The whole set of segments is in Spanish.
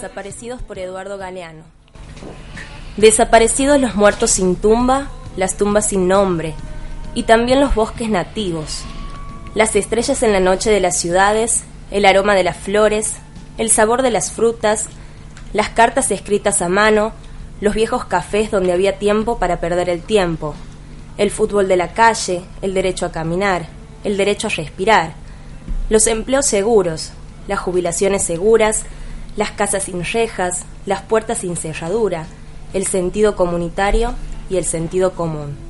Desaparecidos por Eduardo Galeano. Desaparecidos los muertos sin tumba, las tumbas sin nombre, y también los bosques nativos, las estrellas en la noche de las ciudades, el aroma de las flores, el sabor de las frutas, las cartas escritas a mano, los viejos cafés donde había tiempo para perder el tiempo, el fútbol de la calle, el derecho a caminar, el derecho a respirar, los empleos seguros, las jubilaciones seguras, las casas sin rejas, las puertas sin cerradura, el sentido comunitario y el sentido común.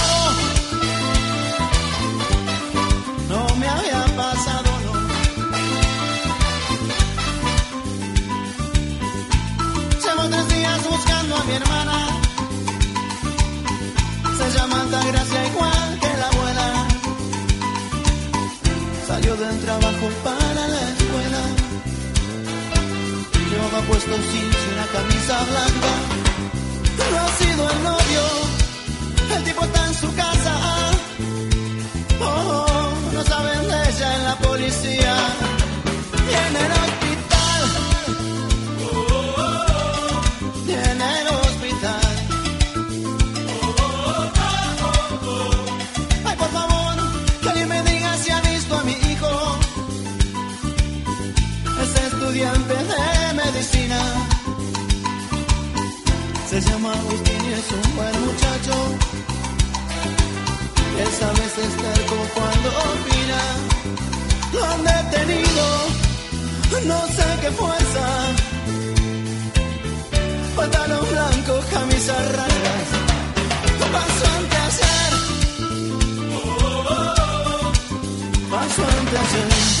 mata gracia igual que la abuela. Salió del trabajo para la escuela. Llevaba puesto cincho una camisa blanca. Pero ha sido el novio. El tipo está en su casa. Oh, no saben de ella en la policía. Y en el estudiante de medicina. Se llama Agustín y es un buen muchacho. Él sabe estar como cuando opina. Lo han detenido, no sé qué fuerza. Pantalón blanco, camisa raras. Paso ante hacer. Paso ante hacer.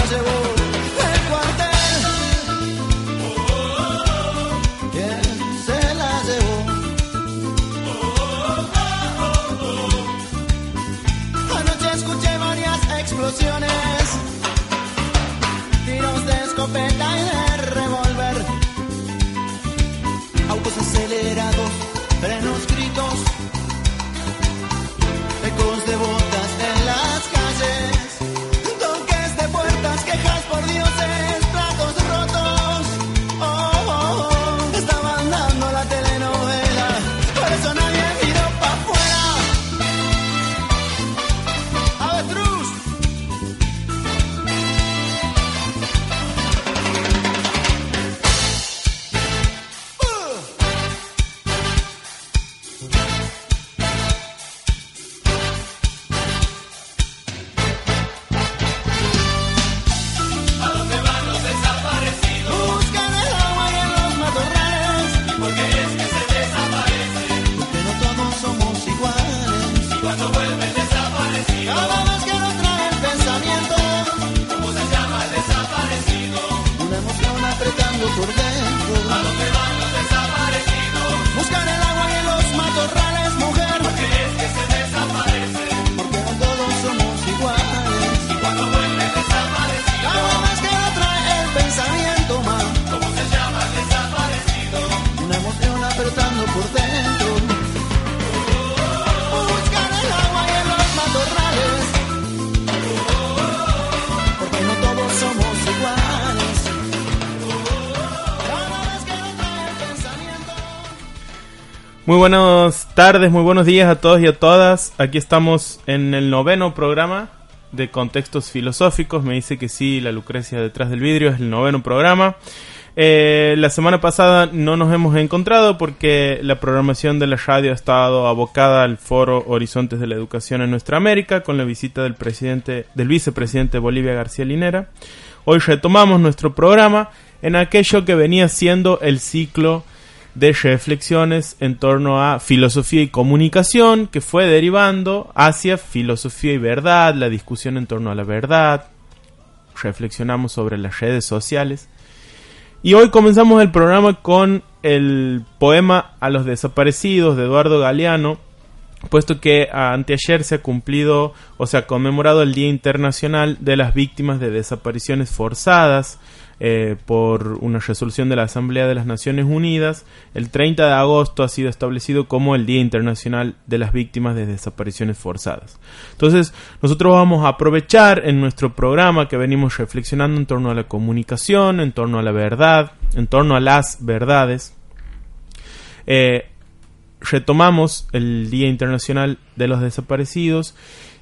Muy buenas tardes, muy buenos días a todos y a todas. Aquí estamos en el noveno programa de contextos filosóficos. Me dice que sí, la Lucrecia detrás del vidrio es el noveno programa. Eh, la semana pasada no nos hemos encontrado porque la programación de la radio ha estado abocada al foro Horizontes de la Educación en Nuestra América con la visita del presidente, del vicepresidente Bolivia García Linera. Hoy retomamos nuestro programa en aquello que venía siendo el ciclo de reflexiones en torno a filosofía y comunicación que fue derivando hacia filosofía y verdad, la discusión en torno a la verdad, reflexionamos sobre las redes sociales. Y hoy comenzamos el programa con el poema A los desaparecidos de Eduardo Galeano, puesto que anteayer se ha cumplido o se ha conmemorado el Día Internacional de las Víctimas de Desapariciones Forzadas, eh, por una resolución de la Asamblea de las Naciones Unidas, el 30 de agosto ha sido establecido como el Día Internacional de las Víctimas de Desapariciones Forzadas. Entonces, nosotros vamos a aprovechar en nuestro programa que venimos reflexionando en torno a la comunicación, en torno a la verdad, en torno a las verdades. Eh, retomamos el Día Internacional de los Desaparecidos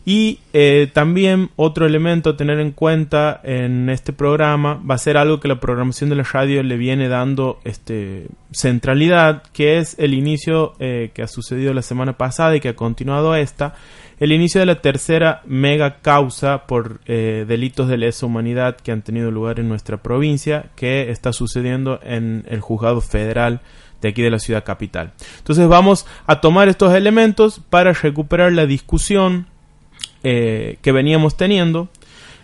y eh, también otro elemento a tener en cuenta en este programa va a ser algo que la programación de la radio le viene dando este, centralidad, que es el inicio eh, que ha sucedido la semana pasada y que ha continuado esta, el inicio de la tercera mega causa por eh, delitos de lesa humanidad que han tenido lugar en nuestra provincia, que está sucediendo en el juzgado federal de aquí de la ciudad capital. Entonces vamos a tomar estos elementos para recuperar la discusión eh, que veníamos teniendo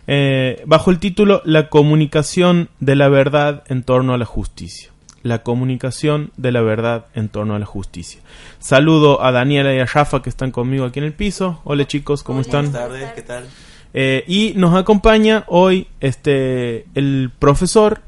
eh, bajo el título La comunicación de la verdad en torno a la justicia. La comunicación de la verdad en torno a la justicia. Saludo a Daniela y a Rafa que están conmigo aquí en el piso. Hola chicos, ¿cómo están? Buenas tardes, ¿qué tal? Eh, y nos acompaña hoy este el profesor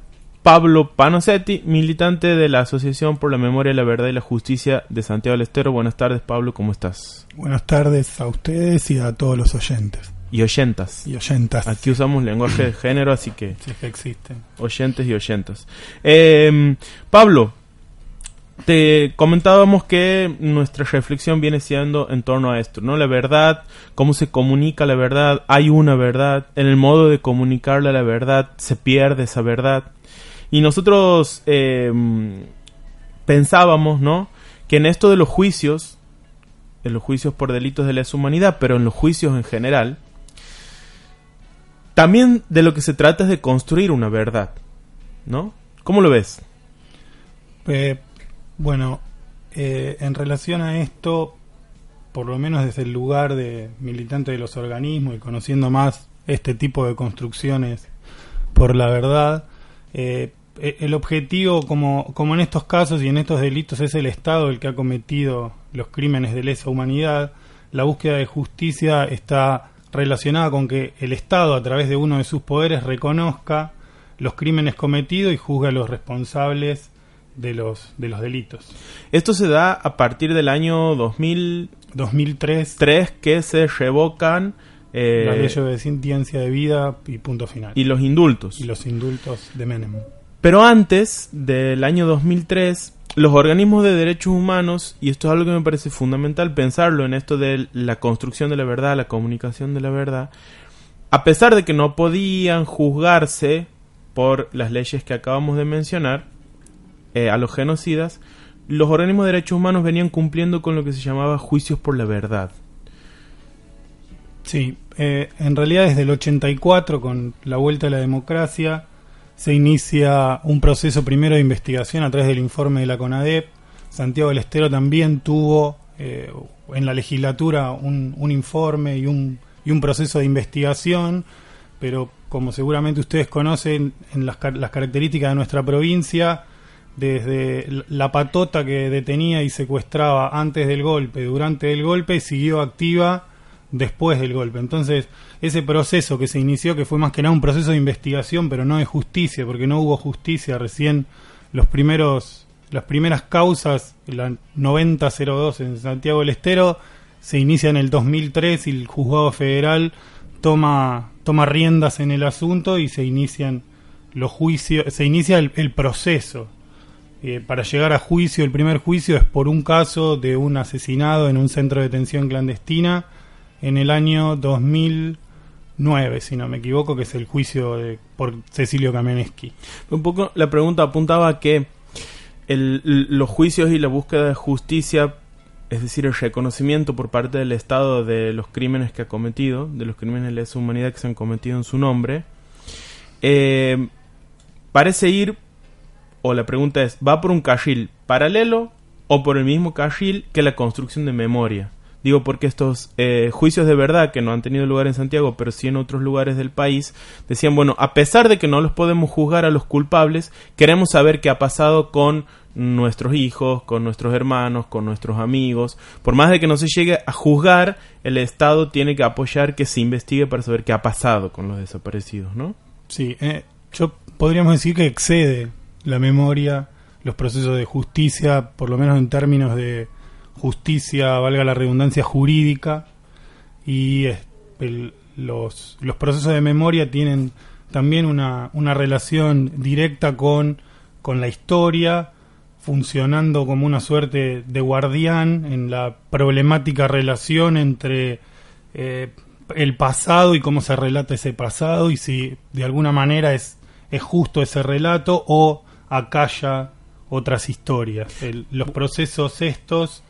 Pablo Panosetti, militante de la Asociación por la Memoria, la Verdad y la Justicia de Santiago del Estero. Buenas tardes, Pablo, ¿cómo estás? Buenas tardes a ustedes y a todos los oyentes. Y oyentas. Y oyentas. Aquí usamos lenguaje de género, así que... Sí, que existen. Oyentes y oyentas. Eh, Pablo, te comentábamos que nuestra reflexión viene siendo en torno a esto, ¿no? La verdad, cómo se comunica la verdad, hay una verdad, en el modo de comunicarle la verdad se pierde esa verdad. Y nosotros eh, pensábamos, ¿no? Que en esto de los juicios, en los juicios por delitos de lesa humanidad, pero en los juicios en general, también de lo que se trata es de construir una verdad, ¿no? ¿Cómo lo ves? Eh, bueno, eh, en relación a esto, por lo menos desde el lugar de militante de los organismos y conociendo más este tipo de construcciones por la verdad, eh, el objetivo, como, como en estos casos y en estos delitos, es el Estado el que ha cometido los crímenes de lesa humanidad. La búsqueda de justicia está relacionada con que el Estado, a través de uno de sus poderes, reconozca los crímenes cometidos y juzgue a los responsables de los, de los delitos. Esto se da a partir del año 2000, 2003. 3 que se revocan eh, la ley de sentencia de vida y punto final. y los indultos. Y los indultos de Menem. Pero antes del año 2003, los organismos de derechos humanos, y esto es algo que me parece fundamental pensarlo en esto de la construcción de la verdad, la comunicación de la verdad, a pesar de que no podían juzgarse por las leyes que acabamos de mencionar eh, a los genocidas, los organismos de derechos humanos venían cumpliendo con lo que se llamaba juicios por la verdad. Sí, eh, en realidad desde el 84, con la vuelta a la democracia, se inicia un proceso primero de investigación a través del informe de la CONADEP. Santiago del Estero también tuvo eh, en la legislatura un, un informe y un, y un proceso de investigación, pero como seguramente ustedes conocen, en las, las características de nuestra provincia, desde la patota que detenía y secuestraba antes del golpe, durante el golpe, siguió activa después del golpe. Entonces, ese proceso que se inició, que fue más que nada un proceso de investigación, pero no de justicia, porque no hubo justicia, recién los primeros, las primeras causas, la 9002 en Santiago del Estero, se inicia en el 2003 y el juzgado federal toma, toma riendas en el asunto y se inician los juicios, se inicia el, proceso eh, para llegar a juicio, el primer juicio es por un caso de un asesinado en un centro de detención clandestina en el año 2009, si no me equivoco, que es el juicio de, por Cecilio Kamenetsky. Un poco la pregunta apuntaba a que el- los juicios y la búsqueda de justicia, es decir, el reconocimiento por parte del Estado de los crímenes que ha cometido, de los crímenes de lesa humanidad que se han cometido en su nombre, eh, parece ir, o la pregunta es, ¿va por un carril paralelo o por el mismo carril que la construcción de memoria? Digo porque estos eh, juicios de verdad que no han tenido lugar en Santiago, pero sí en otros lugares del país, decían, bueno, a pesar de que no los podemos juzgar a los culpables, queremos saber qué ha pasado con nuestros hijos, con nuestros hermanos, con nuestros amigos. Por más de que no se llegue a juzgar, el Estado tiene que apoyar que se investigue para saber qué ha pasado con los desaparecidos, ¿no? Sí, eh, yo podríamos decir que excede la memoria los procesos de justicia, por lo menos en términos de justicia, valga la redundancia jurídica, y el- los, los procesos de memoria tienen también una, una relación directa con, con la historia, funcionando como una suerte de guardián en la problemática relación entre eh, el pasado y cómo se relata ese pasado y si de alguna manera es, es justo ese relato o acalla otras historias. El- los procesos estos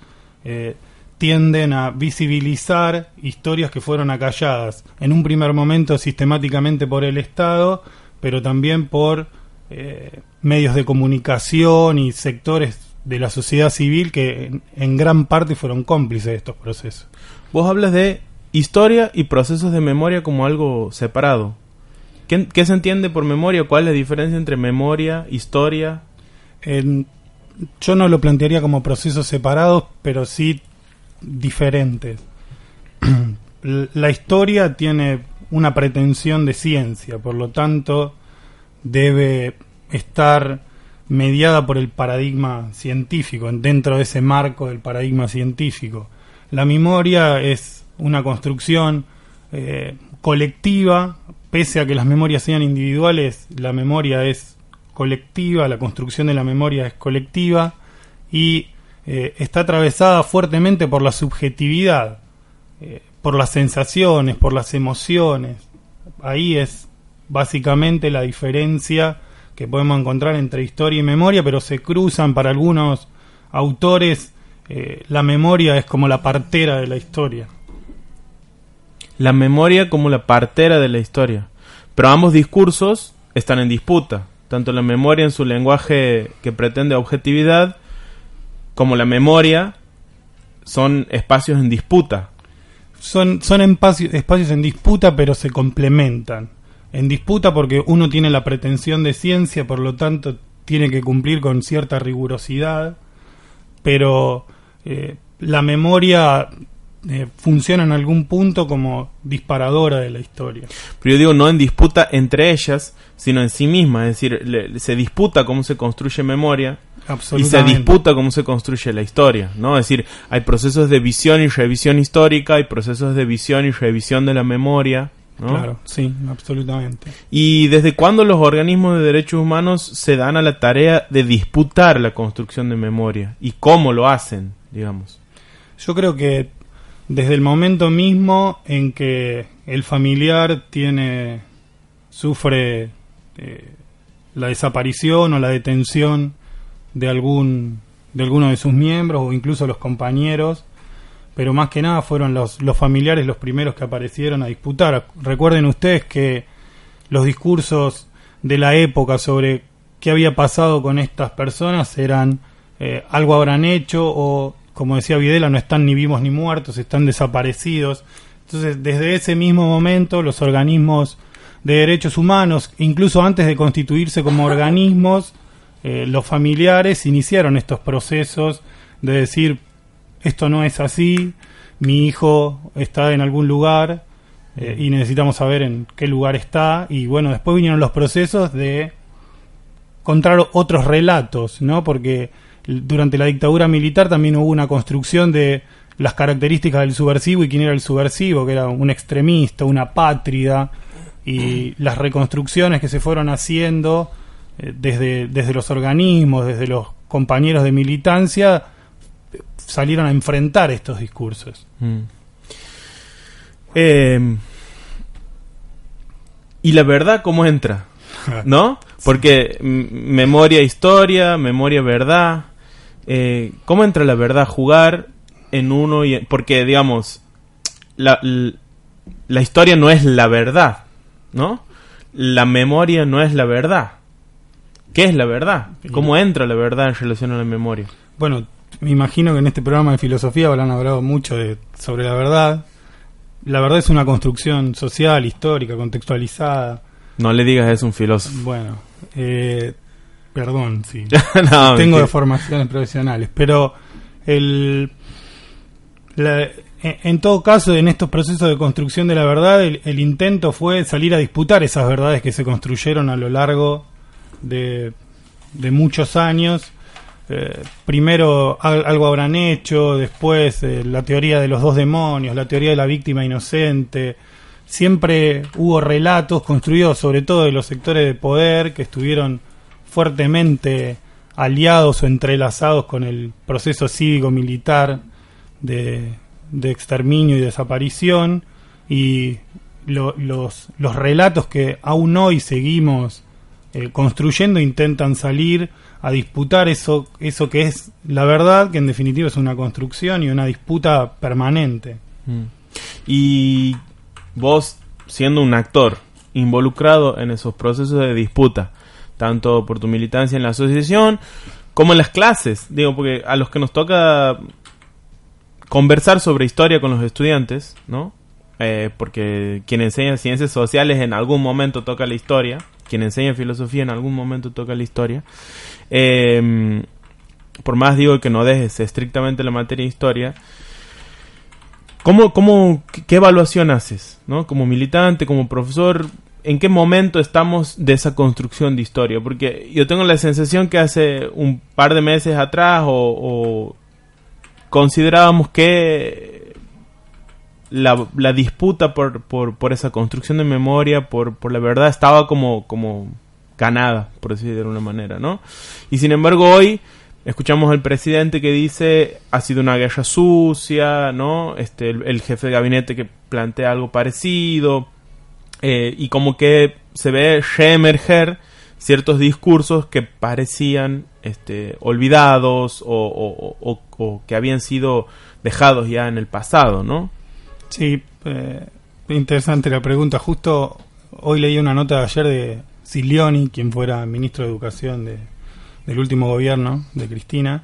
eh, tienden a visibilizar historias que fueron acalladas en un primer momento sistemáticamente por el Estado, pero también por eh, medios de comunicación y sectores de la sociedad civil que en, en gran parte fueron cómplices de estos procesos. Vos hablas de historia y procesos de memoria como algo separado. ¿Qué, qué se entiende por memoria? ¿Cuál es la diferencia entre memoria, historia? En- yo no lo plantearía como procesos separados, pero sí diferentes. La historia tiene una pretensión de ciencia, por lo tanto debe estar mediada por el paradigma científico, en- dentro de ese marco del paradigma científico. La memoria es una construcción eh, colectiva, pese a que las memorias sean individuales, la memoria es colectiva, la construcción de la memoria es colectiva y eh, está atravesada fuertemente por la subjetividad, eh, por las sensaciones, por las emociones. Ahí es básicamente la diferencia que podemos encontrar entre historia y memoria, pero se cruzan para algunos autores. eh, la memoria es como la partera de la historia. La memoria como la partera de la historia. Pero ambos discursos están en disputa. Tanto la memoria en su lenguaje que pretende objetividad, como la memoria son espacios en disputa. son, son espacios, en disputa, pero se complementan. En disputa porque uno tiene la pretensión de ciencia, por lo tanto tiene que cumplir con cierta rigurosidad, pero eh, la memoria eh, funciona en algún punto como disparadora de la historia. Pero yo digo no en disputa entre ellas, sino en sí misma. Es decir, le- se disputa cómo se construye memoria y se disputa cómo se construye la historia, ¿no? Es decir, hay procesos de visión y revisión histórica, hay procesos de visión y revisión de la memoria, ¿no? Claro, sí, absolutamente. ¿Y desde cuándo los organismos de derechos humanos se dan a la tarea de disputar la construcción de memoria? ¿Y cómo lo hacen, digamos? Yo creo que desde el momento mismo en que el familiar tiene sufre eh, la desaparición o la detención de algún de alguno de sus miembros o incluso los compañeros, pero más que nada fueron los, los familiares los primeros que aparecieron a disputar. Recuerden ustedes que los discursos de la época sobre qué había pasado con estas personas eran eh, algo habrán hecho o, como decía Videla, no están ni vivos ni muertos, están desaparecidos. Entonces, desde ese mismo momento, los organismos de derechos humanos, incluso antes de constituirse como organismos, eh, los familiares iniciaron estos procesos de decir, esto no es así, mi hijo está en algún lugar eh, y necesitamos saber en qué lugar está. Y bueno, después vinieron los procesos de contar otros relatos, ¿no? Porque durante la dictadura militar también hubo una construcción de las características del subversivo y quién era el subversivo, que era un extremista, una pátrida, y las reconstrucciones que se fueron haciendo eh, desde, desde los organismos, desde los compañeros de militancia salieron a enfrentar estos discursos. Mm. Eh, ¿Y la verdad cómo entra? ¿No? Porque memoria, historia, memoria, verdad. Eh, ¿Cómo entra la verdad? Jugar en uno y... en- porque, digamos, la, la historia no es la verdad, ¿no? La memoria no es la verdad. ¿Qué es la verdad? ¿Cómo entra la verdad en relación a la memoria? Bueno, me imagino que en este programa de filosofía habrán hablado mucho de, sobre la verdad. La verdad es una construcción social, histórica, contextualizada. No le digas es un filósofo. Bueno, eh, perdón, sí. No, Tengo mentira. de formaciones profesionales, pero el, la- en, en todo caso, en estos procesos de construcción de la verdad, el, el intento fue salir a disputar esas verdades que se construyeron a lo largo de, de muchos años. Eh, primero al- algo habrán hecho, después eh, la teoría de los dos demonios, la teoría de la víctima inocente. Siempre hubo relatos construidos sobre todo de los sectores de poder que estuvieron fuertemente aliados o entrelazados con el proceso cívico-militar de, de exterminio y desaparición y lo- los, los relatos que aún hoy seguimos eh, construyendo intentan salir a disputar eso, eso que es la verdad, que en definitiva es una construcción y una disputa permanente. Mm. Y vos, siendo un actor involucrado en esos procesos de disputa, tanto por tu militancia en la asociación como en las clases, digo, porque a los que nos toca conversar sobre historia con los estudiantes, ¿no? Eh, porque quien enseña ciencias sociales en algún momento toca la historia, quien enseña filosofía en algún momento toca la historia. Eh, por más digo que no dejes estrictamente la materia de historia, ¿Cómo, cómo, qué evaluación haces? ¿no? Como militante, como profesor, ¿en qué momento estamos de esa construcción de historia? Porque yo tengo la sensación que hace un par de meses atrás o, considerábamos que la, disputa por, por, esa construcción de memoria, por, la verdad, estaba como, como ganada, por decirlo de alguna manera, ¿no? Y sin embargo hoy escuchamos al presidente que dice ha sido una guerra sucia, ¿no? Este, el jefe de gabinete que plantea algo parecido, eh, y como que se ve reemerger ciertos discursos que parecían este, olvidados o, que habían sido dejados ya en el pasado, ¿no? Sí, eh, interesante la pregunta. Justo hoy leí una nota de ayer de Silioni, quien fuera ministro de Educación de, del último gobierno de Cristina,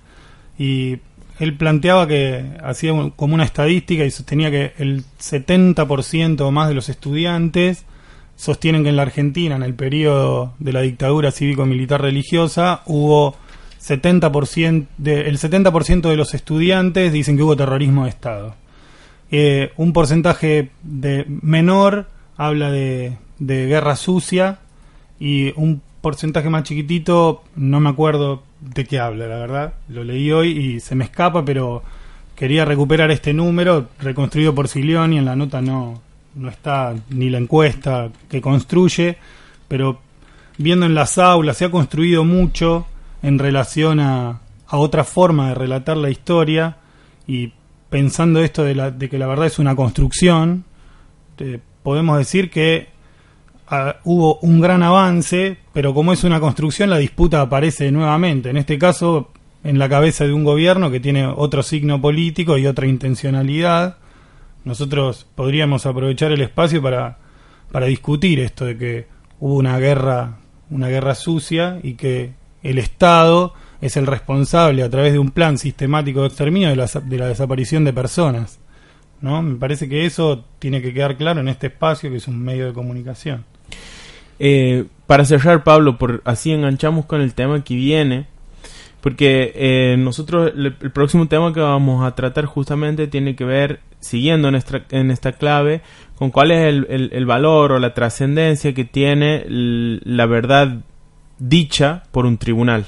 y él planteaba que hacía un- como una estadística y sostenía que el 70% o más de los estudiantes sostienen que en la Argentina, en el periodo de la dictadura cívico-militar religiosa, hubo 70%, de, el 70% de los estudiantes dicen que hubo terrorismo de Estado. Eh, un porcentaje de menor habla de, de guerra sucia y un porcentaje más chiquitito, no me acuerdo de qué habla, la verdad. Lo leí hoy y se me escapa, pero quería recuperar este número reconstruido por Silioni. En la nota no, no está ni la encuesta que construye, pero viendo en las aulas se ha construido mucho en relación a, a otra forma de relatar la historia y pensando esto de, la, de que la verdad es una construcción, eh, podemos decir que ah, hubo un gran avance, pero como es una construcción, la disputa aparece nuevamente. En este caso, en la cabeza de un gobierno que tiene otro signo político y otra intencionalidad. Nosotros podríamos aprovechar el espacio para, para discutir esto de que hubo una guerra, una guerra sucia y que el Estado es el responsable a través de un plan sistemático de exterminio de la, de la desaparición de personas. ¿no? Me parece que eso tiene que quedar claro en este espacio que es un medio de comunicación. Eh, para cerrar, Pablo, por así enganchamos con el tema que viene, porque eh, nosotros el, próximo tema que vamos a tratar justamente tiene que ver, siguiendo en esta, en esta clave, con cuál es el, valor o la trascendencia que tiene la verdad dicha por un tribunal,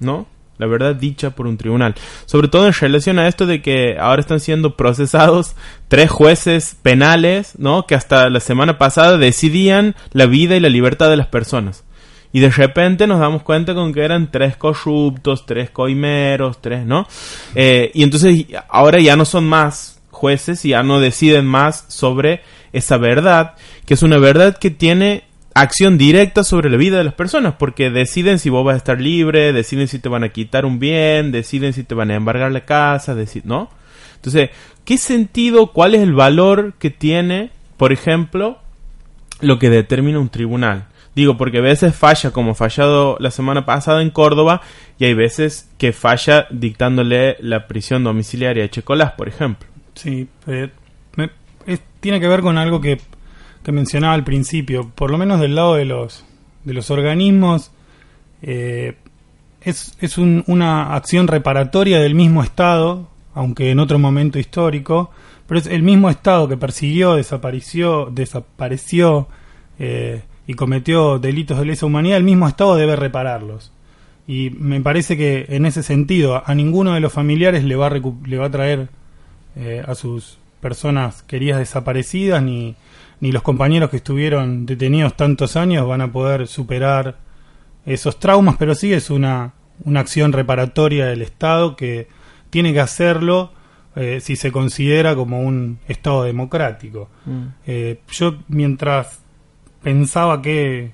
¿no? La verdad dicha por un tribunal. Sobre todo en relación a esto de que ahora están siendo procesados tres jueces penales, ¿no? Que hasta la semana pasada decidían la vida y la libertad de las personas. Y de repente nos damos cuenta con que eran tres corruptos, tres coimeros, tres, ¿no? Eh, y entonces ahora ya no son más jueces y ya no deciden más sobre esa verdad, que es una verdad que tiene acción directa sobre la vida de las personas, porque deciden si vos vas a estar libre, deciden si te van a quitar un bien, deciden si te van a embargar la casa, ¿no? Entonces, ¿qué sentido, cuál es el valor que tiene, por ejemplo, lo que determina un tribunal? Digo, porque a veces falla, como fallado la semana pasada en Córdoba, y hay veces que falla dictándole la prisión domiciliaria a Checolás, por ejemplo. Sí, eh, tiene que ver con algo que que mencionaba al principio, por lo menos del lado de los, de los organismos, eh, es, es una acción reparatoria del mismo Estado, aunque en otro momento histórico, pero es el mismo Estado que persiguió, desapareció, desapareció eh, y cometió delitos de lesa humanidad, el mismo Estado debe repararlos. Y me parece que en ese sentido a ninguno de los familiares le va a, le va a traer eh, a sus personas queridas desaparecidas ni, ni los compañeros que estuvieron detenidos tantos años van a poder superar esos traumas, pero sí es una, una acción reparatoria del Estado que tiene que hacerlo eh, si se considera como un Estado democrático. Mm. Eh, yo mientras pensaba que,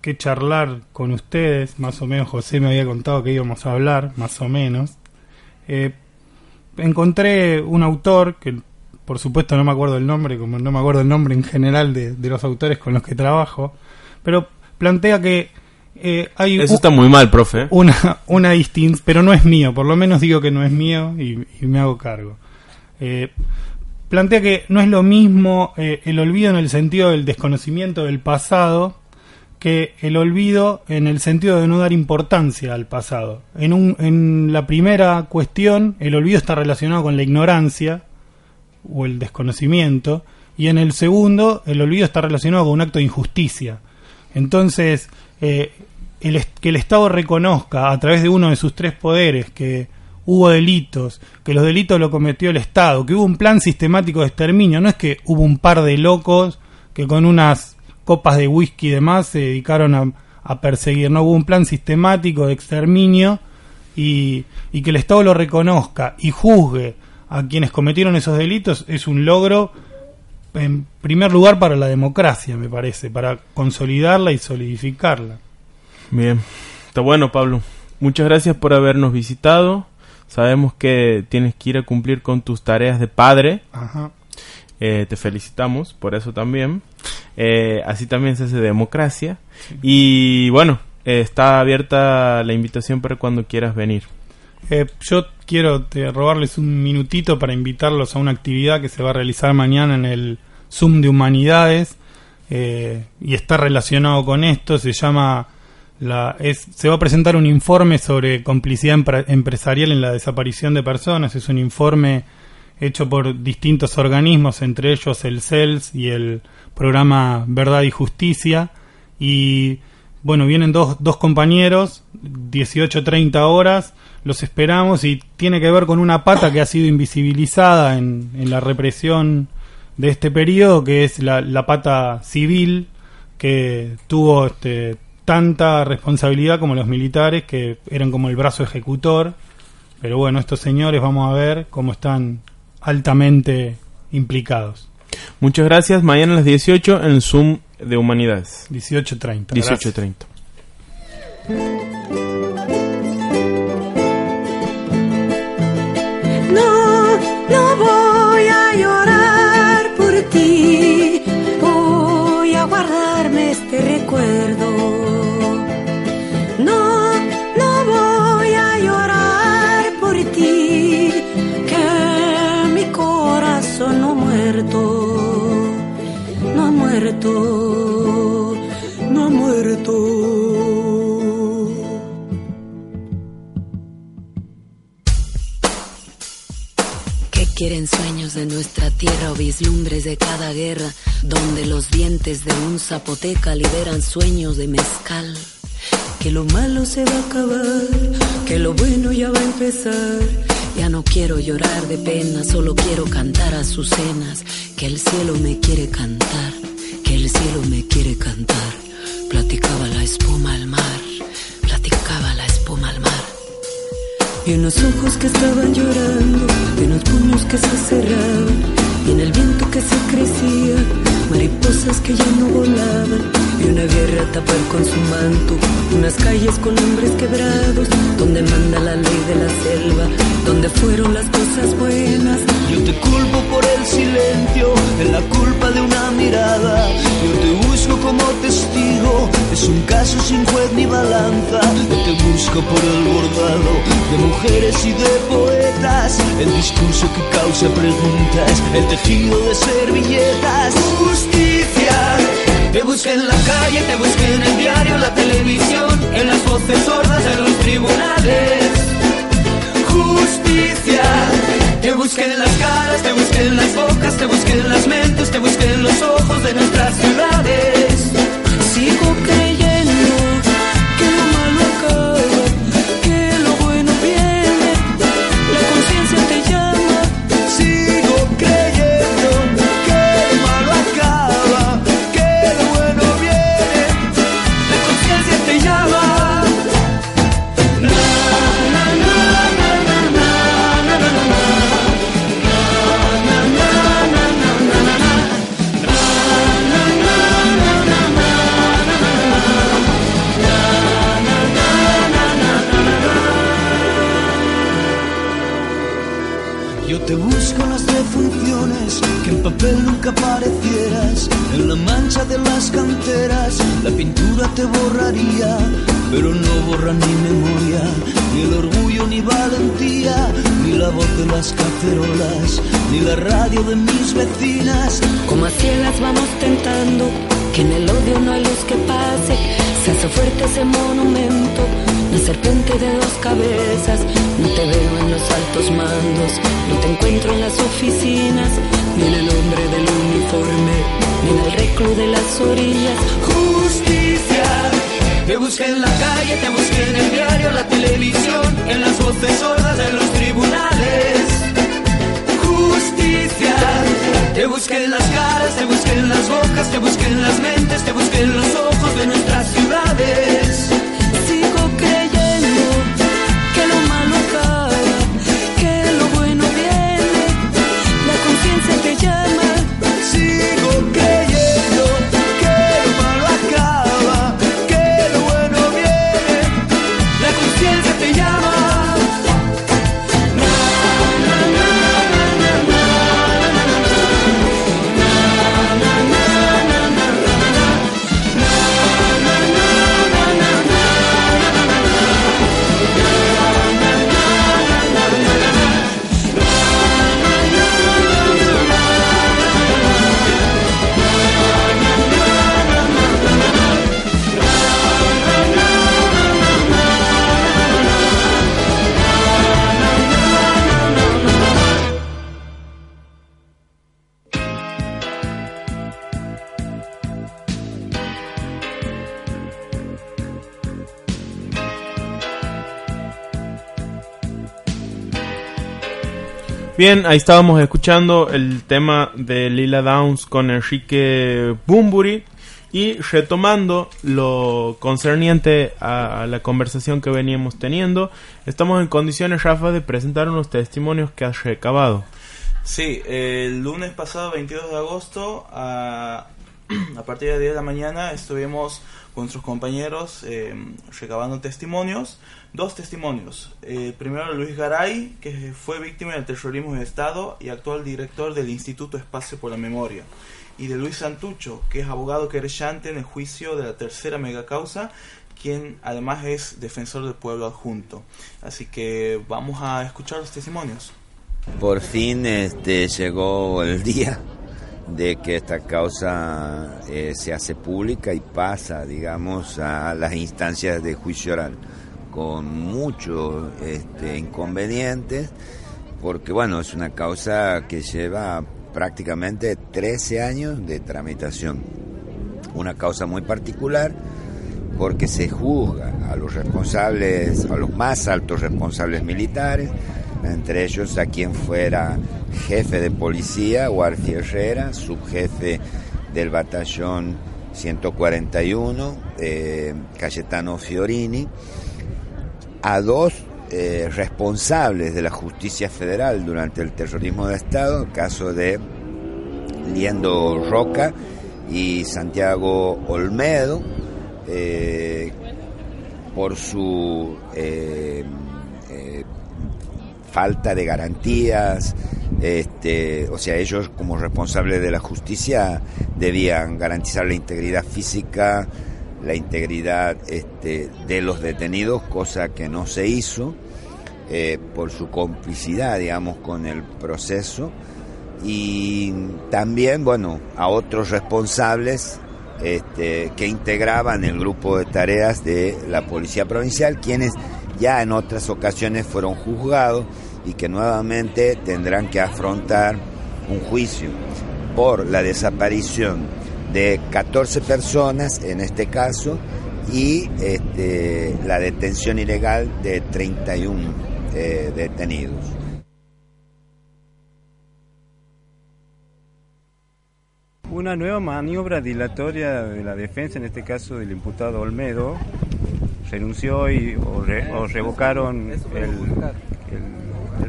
que charlar con ustedes, más o menos José me había contado que íbamos a hablar, más o menos, eh, encontré un autor que por supuesto no me acuerdo el nombre, como no me acuerdo el nombre en general de, los autores con los que trabajo, pero plantea que eh, hay... Eso está muy mal, profe. Una, una distinción, pero no es mío, por lo menos digo que no es mío y, me hago cargo. Eh, plantea que no es lo mismo eh, el olvido en el sentido del desconocimiento del pasado que el olvido en el sentido de no dar importancia al pasado. En, un, en la primera cuestión, el olvido está relacionado con la ignorancia, o el desconocimiento, y en el segundo el olvido está relacionado con un acto de injusticia. Entonces, eh, el, que el Estado reconozca a través de uno de sus tres poderes que hubo delitos, que los delitos lo cometió el Estado, que hubo un plan sistemático de exterminio, no es que hubo un par de locos que con unas copas de whisky y demás se dedicaron a, a perseguir, no hubo un plan sistemático de exterminio y, y que el Estado lo reconozca y juzgue a quienes cometieron esos delitos es un logro, en primer lugar, para la democracia, me parece, para consolidarla y solidificarla. Bien, está bueno, Pablo. Muchas gracias por habernos visitado. Sabemos que tienes que ir a cumplir con tus tareas de padre. Eh, te felicitamos por eso también. Eh, así también se hace democracia. Y bueno, eh, está abierta la invitación para cuando quieras venir. Eh, yo quiero robarles un minutito para invitarlos a una actividad que se va a realizar mañana en el Zoom de Humanidades eh, y está relacionado con esto. Se llama la, es, se va a presentar un informe sobre complicidad empresarial en la desaparición de personas. Es un informe hecho por distintos organismos, entre ellos el CELS y el programa Verdad y Justicia. Y bueno, vienen dos, dos compañeros, 18-30 horas los esperamos y tiene que ver con una pata que ha sido invisibilizada en, la represión de este periodo, que es la, pata civil, que tuvo este, tanta responsabilidad como los militares, que eran como el brazo ejecutor. Pero bueno, estos señores vamos a ver cómo están altamente implicados. Muchas gracias. Mañana a las 18 en el Zoom de Humanidades. 18.30. 18.30. No voy a llorar por ti, voy a guardarme este recuerdo. Quieren sueños de nuestra tierra o vislumbres de cada guerra, donde los dientes de un zapoteca liberan sueños de mezcal. Que lo malo se va a acabar, que lo bueno ya va a empezar. Ya no quiero llorar de pena, solo quiero cantar a sus cenas. Que el cielo me quiere cantar, que el cielo me quiere cantar. platicaba la espuma al mar, platicaba la espuma al mar. Y unos ojos que estaban llorando, y unos puños que se cerraban, y en el viento que se crecía, mariposas que ya no volaban, y una guerra a tapar con su manto, unas calles con hombres quebrados, donde manda la ley de la selva, donde fueron las cosas buenas. Yo te culpo por el silencio, en la culpa de una mirada, yo te busco como testigo, es un caso sin juez ni balanza, yo te busco por el bordado de mujeres y de poetas, el discurso que causa preguntas, el tejido de servilletas. Justicia, te busqué en la calle, te busqué en el diario, la televisión, en las voces sordas de los tribunales. Justicia, te busqué en las caras, te busqué en las bocas, te busqué en las mentes, te busqué en los ojos de nuestras ciudades. Sigo creyendo cacerolas, ni la radio de mis vecinas. Como a ciegas vamos tentando, que en el odio no hay luz que pase. Se hace fuerte ese monumento, la serpiente de dos cabezas. No te veo en los altos mandos, no te encuentro en las oficinas, ni en el hombre del uniforme, ni en el reclu de las orillas. Justicia, te busqué en la calle, te busqué en el diario, la televisión, en las voces sordas de los tribunales. Justicia, te las caras, te busqué en las bocas, te busqué en las mentes, te busqué en los ojos de nuestras ciudades. Bien, ahí estábamos escuchando el tema de Lila Downs con Enrique Bumburi y retomando lo concerniente a, la conversación que veníamos teniendo, estamos en condiciones, Rafa, de presentar unos testimonios que has recabado. Sí, el lunes pasado, 22 de agosto, a, a partir de 10 de la mañana, estuvimos con nuestros compañeros eh, recabando testimonios. Dos testimonios. Eh, primero Luis Garay, que fue víctima del terrorismo de Estado y actual director del Instituto Espacio por la Memoria. Y de Luis Santucho, que es abogado querellante en el juicio de la tercera megacausa, quien además es defensor del pueblo adjunto. Así que vamos a escuchar los testimonios. Por fin este, llegó el día de que esta causa eh, se hace pública y pasa, digamos, a las instancias de juicio oral, con muchos este, inconvenientes, porque bueno, es una causa que lleva prácticamente 13 años de tramitación. Una causa muy particular porque se juzga a los responsables, a los más altos responsables militares, entre ellos a quien fuera jefe de policía, Guardia Herrera, subjefe del batallón 141, eh, Cayetano Fiorini, a dos eh, responsables de la justicia federal durante el terrorismo de Estado, el caso de Liendo Roca y Santiago Olmedo, eh, por su eh, falta de garantías, este, o sea, ellos como responsables de la justicia debían garantizar la integridad física, la integridad este, de los detenidos, cosa que no se hizo eh, por su complicidad, digamos, con el proceso. Y también, bueno, a otros responsables este, que integraban el grupo de tareas de la Policía Provincial, quienes ya en otras ocasiones fueron juzgados y que nuevamente tendrán que afrontar un juicio por la desaparición de 14 personas en este caso y este, la detención ilegal de 31 eh, detenidos. Una nueva maniobra dilatoria de la defensa, en este caso del imputado Olmedo, renunció y, o, revocaron el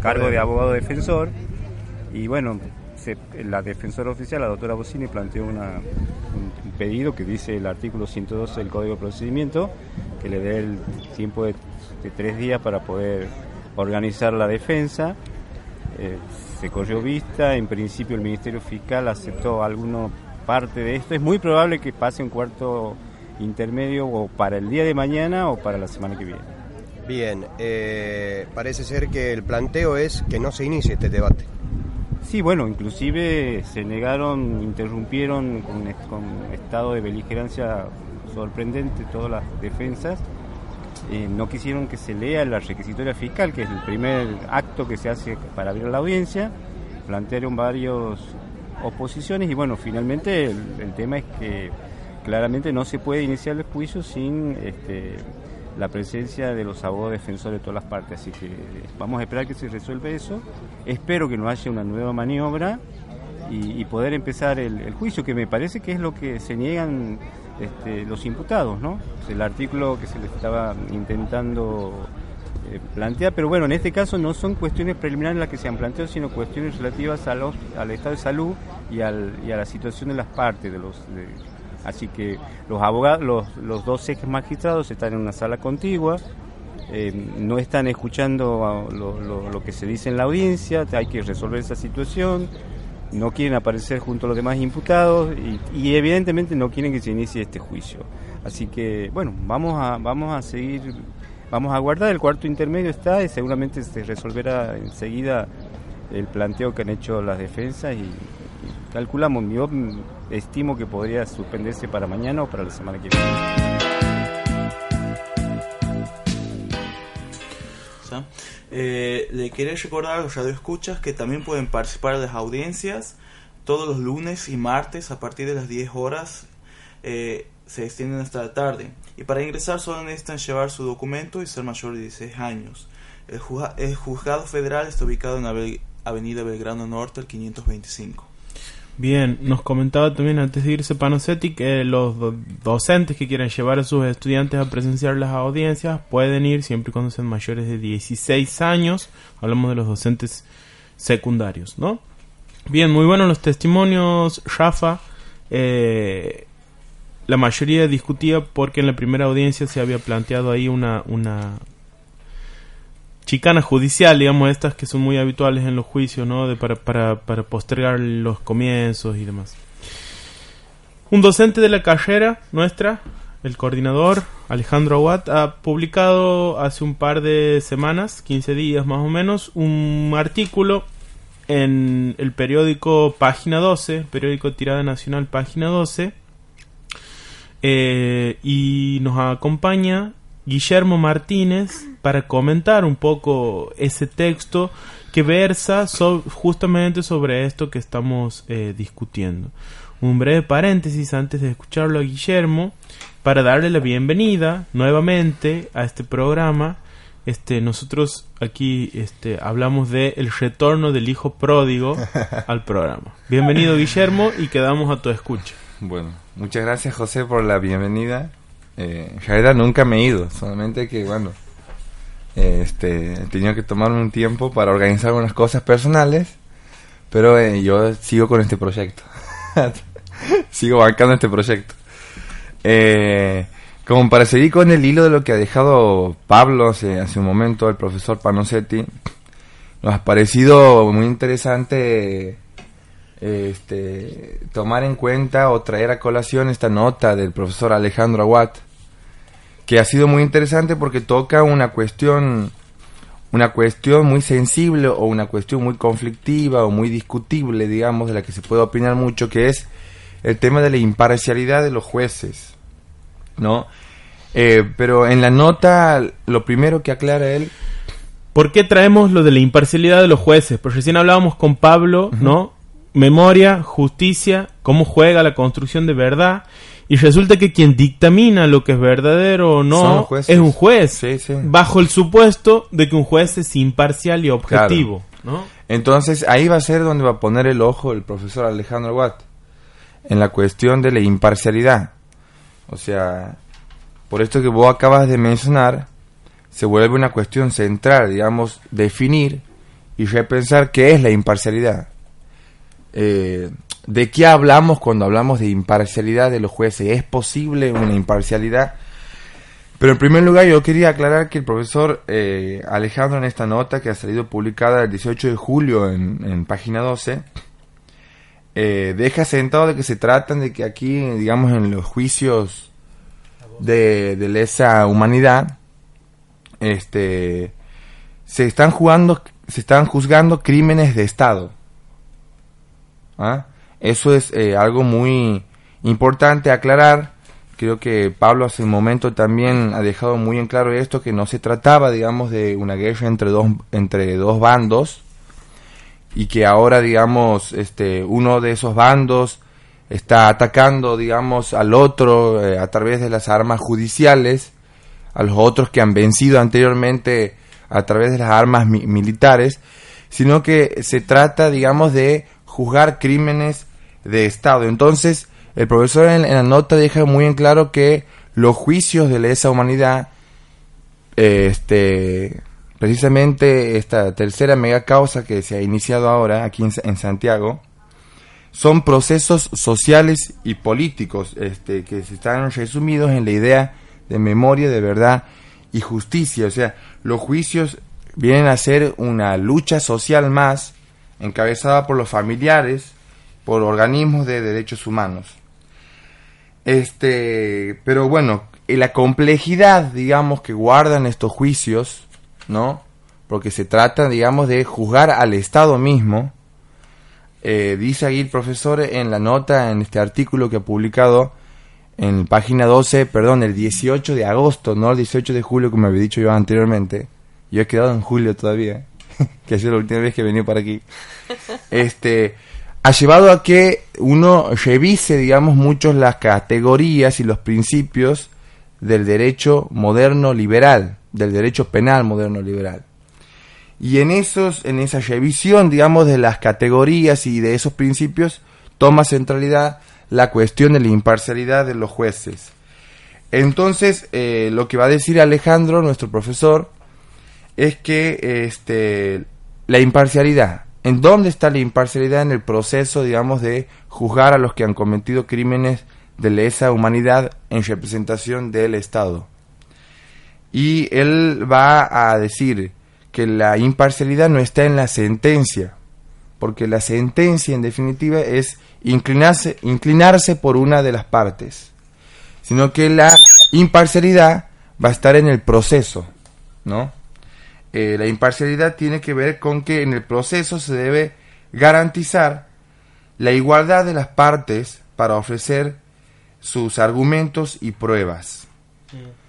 cargo de abogado defensor y bueno, la defensora oficial, la doctora Bocini, planteó un, pedido que dice el artículo 112 del Código de Procedimiento, que le dé el tiempo de, tres días para poder organizar la defensa. Eh, se corrió vista, en principio el Ministerio Fiscal aceptó alguna parte de esto. Es muy probable que pase un cuarto intermedio o para el día de mañana o para la semana que viene. Bien, eh, parece ser que el planteo es que no se inicie este debate. Sí, bueno, inclusive se negaron, interrumpieron con, estado de beligerancia sorprendente todas las defensas. Eh, no quisieron que se lea la requisitoria fiscal, que es el primer acto que se hace para abrir la audiencia. Plantearon varias oposiciones y bueno, finalmente el, tema es que claramente no se puede iniciar el juicio sin este, la presencia de los abogados defensores de todas las partes. Así que vamos a esperar que se resuelva eso. Espero que no haya una nueva maniobra y, poder empezar el, juicio, que me parece que es lo que se niegan este, los imputados, ¿no? El artículo que se les estaba intentando eh, plantear, pero bueno, en este caso no son cuestiones preliminares las que se han planteado, sino cuestiones relativas a los, al estado de salud y, al, y a la situación de las partes de los... Así que los abogados, los, dos ejes magistrados están en una sala contigua, eh, no están escuchando lo, que se dice en la audiencia, hay que resolver esa situación, no quieren aparecer junto a los demás imputados y, evidentemente no quieren que se inicie este juicio. Así que, bueno, vamos a, vamos a seguir, vamos a guardar, el cuarto intermedio está y seguramente se resolverá enseguida el planteo que han hecho las defensas y, calculamos, yo estimo que podría suspenderse para mañana o para la semana que viene. Eh, le quería recordar a los radioescuchas que también pueden participar de las audiencias todos los lunes y martes a partir de las 10 horas. Eh, se extienden hasta la tarde. Y para ingresar solo necesitan llevar su documento y ser mayor de 16 años. El, juzgado federal está ubicado en la Avenida Belgrano Norte, el 525. Bien, nos comentaba también antes de irse Panosetti que los docentes que quieran llevar a sus estudiantes a presenciar las audiencias pueden ir siempre y cuando sean mayores de 16 años. Hablamos de los docentes secundarios, ¿no? Bien, muy buenos los testimonios, Rafa. Eh, la mayoría discutía porque en la primera audiencia se había planteado ahí una, una chicana judicial, digamos, estas que son muy habituales en los juicios, ¿no? De, para, para, para postergar los comienzos y demás. Un docente de la carrera nuestra, el coordinador Alejandro Aguat, ha publicado hace un par de semanas, 15 días más o menos, un artículo en el periódico Página 12, periódico Tirada Nacional Página 12, eh, y nos acompaña Guillermo Martínez para comentar un poco ese texto que versa justamente sobre esto que estamos eh, discutiendo. Un breve paréntesis antes de escucharlo a Guillermo para darle la bienvenida nuevamente a este programa. Este, nosotros aquí este, hablamos de el retorno del hijo pródigo al programa. Bienvenido Guillermo y quedamos a tu escucha. Bueno, muchas gracias José por la bienvenida Eh, nunca me he ido, solamente que, bueno, eh, este, he tenido que tomarme un tiempo para organizar unas cosas personales, pero eh, yo sigo con este proyecto. sigo bancando este proyecto. Eh, como para seguir con el hilo de lo que ha dejado Pablo hace, hace un momento, el profesor Panosetti, nos ha parecido muy interesante este, tomar en cuenta o traer a colación esta nota del profesor Alejandro Aguat, que ha sido muy interesante porque toca una cuestión una cuestión muy sensible o una cuestión muy conflictiva o muy discutible, digamos, de la que se puede opinar mucho, que es el tema de la imparcialidad de los jueces, ¿no? Eh, pero en la nota, lo primero que aclara él... ¿Por qué traemos lo de la imparcialidad de los jueces? Pues recién hablábamos con Pablo, ¿no? Memoria, justicia, cómo juega la construcción de verdad. Y resulta que quien dictamina lo que es verdadero o no es un juez. Sí, sí. Bajo el supuesto de que un juez es imparcial y objetivo. ¿no? Entonces ahí va a ser donde va a poner el ojo el profesor Alejandro Watt, en la cuestión de la imparcialidad. O sea, por esto que vos acabas de mencionar, se vuelve una cuestión central, digamos, definir y repensar qué es la imparcialidad. Eh, ¿De qué hablamos cuando hablamos de imparcialidad de los jueces? ¿Es posible una imparcialidad? Pero en primer lugar yo quería aclarar que el profesor eh, Alejandro en esta nota que ha salido publicada el 18 de julio en, en página 12, eh, deja sentado de que se tratan de que aquí, digamos, en los juicios de, de lesa humanidad, este, se están jugando, se están juzgando crímenes de Estado. ¿Ah? Eso es eh, algo muy importante aclarar. Creo que Pablo hace un momento también ha dejado muy en claro esto, que no se trataba, digamos, de una guerra entre dos, entre dos bandos y que ahora, digamos, este, uno de esos bandos está atacando, digamos, al otro eh, a través de las armas judiciales, a los otros que han vencido anteriormente a través de las armas mi- militares, sino que se trata, digamos, de juzgar crímenes de Estado. Entonces, el profesor en, la nota deja muy en claro que los juicios de lesa humanidad, este, precisamente esta tercera mega causa que se ha iniciado ahora aquí en, en Santiago, son procesos sociales y políticos este, que se están resumidos en la idea de memoria, de verdad y justicia. O sea, los juicios vienen a ser una lucha social más encabezada por los familiares, por organismos de derechos humanos. Este, pero bueno, la complejidad, digamos, que guardan estos juicios, ¿no? Porque se trata, digamos, de juzgar al Estado mismo. Eh, dice ahí el profesor en la nota, en este artículo que ha publicado en página 12, perdón, el 18 de agosto, no el 18 de julio, como había dicho yo anteriormente. Yo he quedado en julio todavía, que ha sido la última vez que he venido para aquí. Este, ha llevado a que uno revise, digamos, muchos las categorías y los principios del derecho moderno liberal, del derecho penal moderno liberal. Y en esos, en esa revisión, digamos, de las categorías y de esos principios, toma centralidad la cuestión de la imparcialidad de los jueces. Entonces, eh, lo que va a decir Alejandro, nuestro profesor, es que este, la imparcialidad, ¿en dónde está la imparcialidad en el proceso, digamos, de juzgar a los que han cometido crímenes de lesa humanidad en representación del Estado? Y él va a decir que la imparcialidad no está en la sentencia, porque la sentencia en definitiva es inclinarse, inclinarse por una de las partes, sino que la imparcialidad va a estar en el proceso, ¿no? Eh, la imparcialidad tiene que ver con que en el proceso se debe garantizar la igualdad de las partes para ofrecer sus argumentos y pruebas.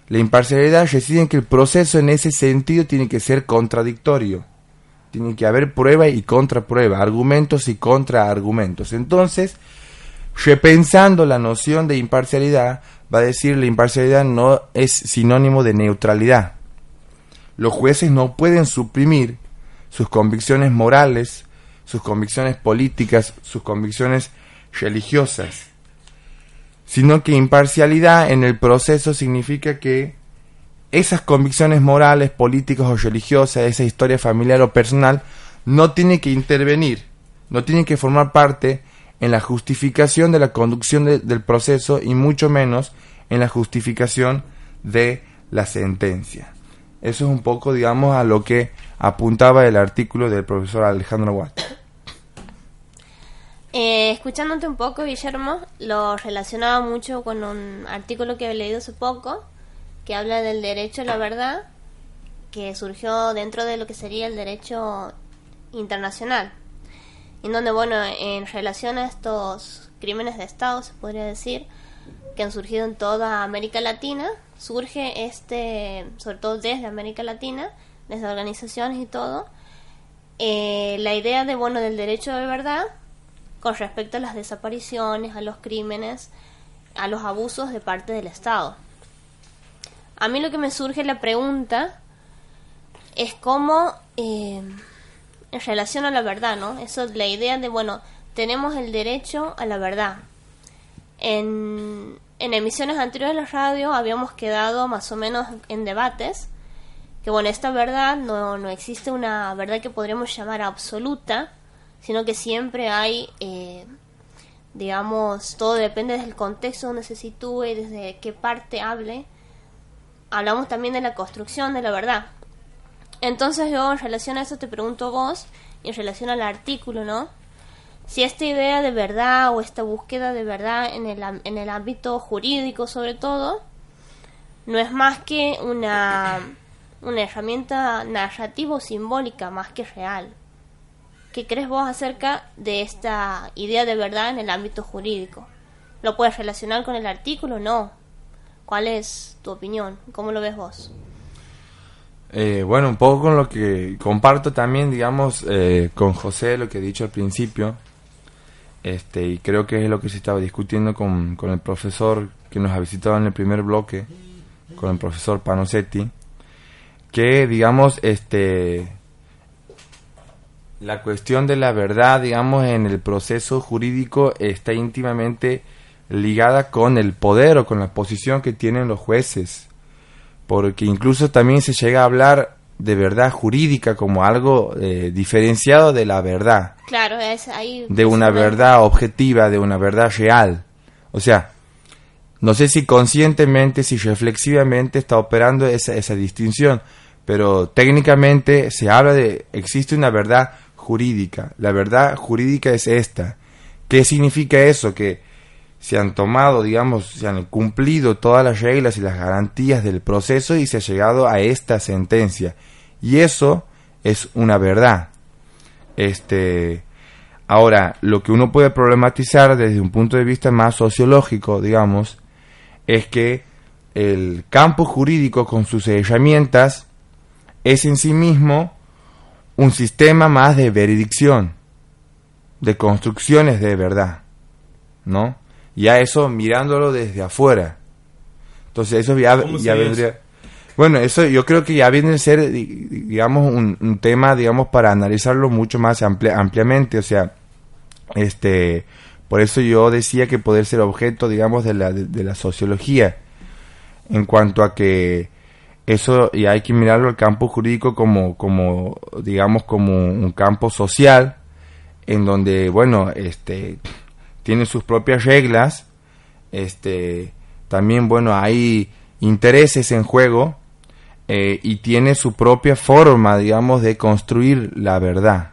La imparcialidad reside en que el proceso en ese sentido tiene que ser contradictorio. Tiene que haber prueba y contraprueba, argumentos y contraargumentos. Entonces, repensando la noción de imparcialidad, va a decir la imparcialidad no es sinónimo de neutralidad. Los jueces no pueden suprimir sus convicciones morales, sus convicciones políticas, sus convicciones religiosas. sino que imparcialidad en el proceso significa que esas convicciones morales, políticas o religiosas, esa historia familiar o personal, no tiene que intervenir, no tiene que formar parte en la justificación de la conducción de- del proceso y mucho menos en la justificación de la sentencia. Eso es un poco, digamos, a lo que apuntaba el artículo del profesor Alejandro Watt. Eh, escuchándote un poco, Guillermo, lo relacionaba mucho con un artículo que he leído hace poco, que habla del derecho a la verdad, que surgió dentro de lo que sería el derecho internacional. En donde, bueno, en relación a estos crímenes de Estado, se podría decir, que han surgido en toda América Latina, surge este, sobre todo desde América Latina, desde organizaciones y todo, eh, la idea de, bueno, del derecho de verdad con respecto a las desapariciones, a los crímenes, a los abusos de parte del Estado. A mí lo que me surge la pregunta es cómo, eh, en relación a la verdad, ¿no? Eso, la idea de, bueno, tenemos el derecho a la verdad. En, en emisiones anteriores de la radio habíamos quedado más o menos en debates que, bueno, esta verdad no, no existe una verdad que podríamos llamar absoluta, sino que siempre hay, eh, digamos, todo depende del contexto donde se sitúe, desde qué parte hable. Hablamos también de la construcción de la verdad. Entonces yo en relación a eso te pregunto vos, y en relación al artículo, ¿no? Si esta idea de verdad o esta búsqueda de verdad en el, en el ámbito jurídico sobre todo, no es más que una, una herramienta narrativa o simbólica más que real. ¿Qué crees vos acerca de esta idea de verdad en el ámbito jurídico? ¿Lo puedes relacionar con el artículo? No. ¿Cuál es tu opinión? ¿Cómo lo ves vos? Eh, bueno, un poco con lo que comparto también, digamos, eh, con José, lo que he dicho al principio, este, y creo que es lo que se estaba discutiendo con, con el profesor que nos ha visitado en el primer bloque, con el profesor Panosetti, que, digamos, este, la cuestión de la verdad, digamos, en el proceso jurídico está íntimamente ligada con el poder o con la posición que tienen los jueces. Porque incluso también se llega a hablar de verdad jurídica como algo eh, diferenciado de la verdad, Claro, es ahí. de una verdad objetiva, de una verdad real. O sea, no sé si conscientemente, si reflexivamente está operando esa, esa distinción, pero técnicamente se habla de, existe una verdad jurídica. La verdad jurídica es esta. ¿Qué significa eso? Que se han tomado, digamos, se han cumplido todas las reglas y las garantías del proceso y se ha llegado a esta sentencia. Y eso es una verdad. Este, ahora, lo que uno puede problematizar desde un punto de vista más sociológico, digamos, es que el campo jurídico con sus herramientas es en sí mismo un sistema más de veredicción, de construcciones de verdad, ¿no? Ya eso mirándolo desde afuera. Entonces eso ya, ¿Cómo ya sería vendría... Bueno, eso yo creo que ya viene a ser, di- di- digamos, un, un tema, digamos, para analizarlo mucho más amplia- ampliamente. O sea, este, por eso yo decía que poder ser objeto, digamos, de la, de, de la sociología. En cuanto a que eso, y hay que mirarlo al campo jurídico como, como, digamos, como un campo social, en donde, bueno, este, tiene sus propias reglas, este, también, bueno, hay intereses en juego, eh, y tiene su propia forma, digamos, de construir la verdad.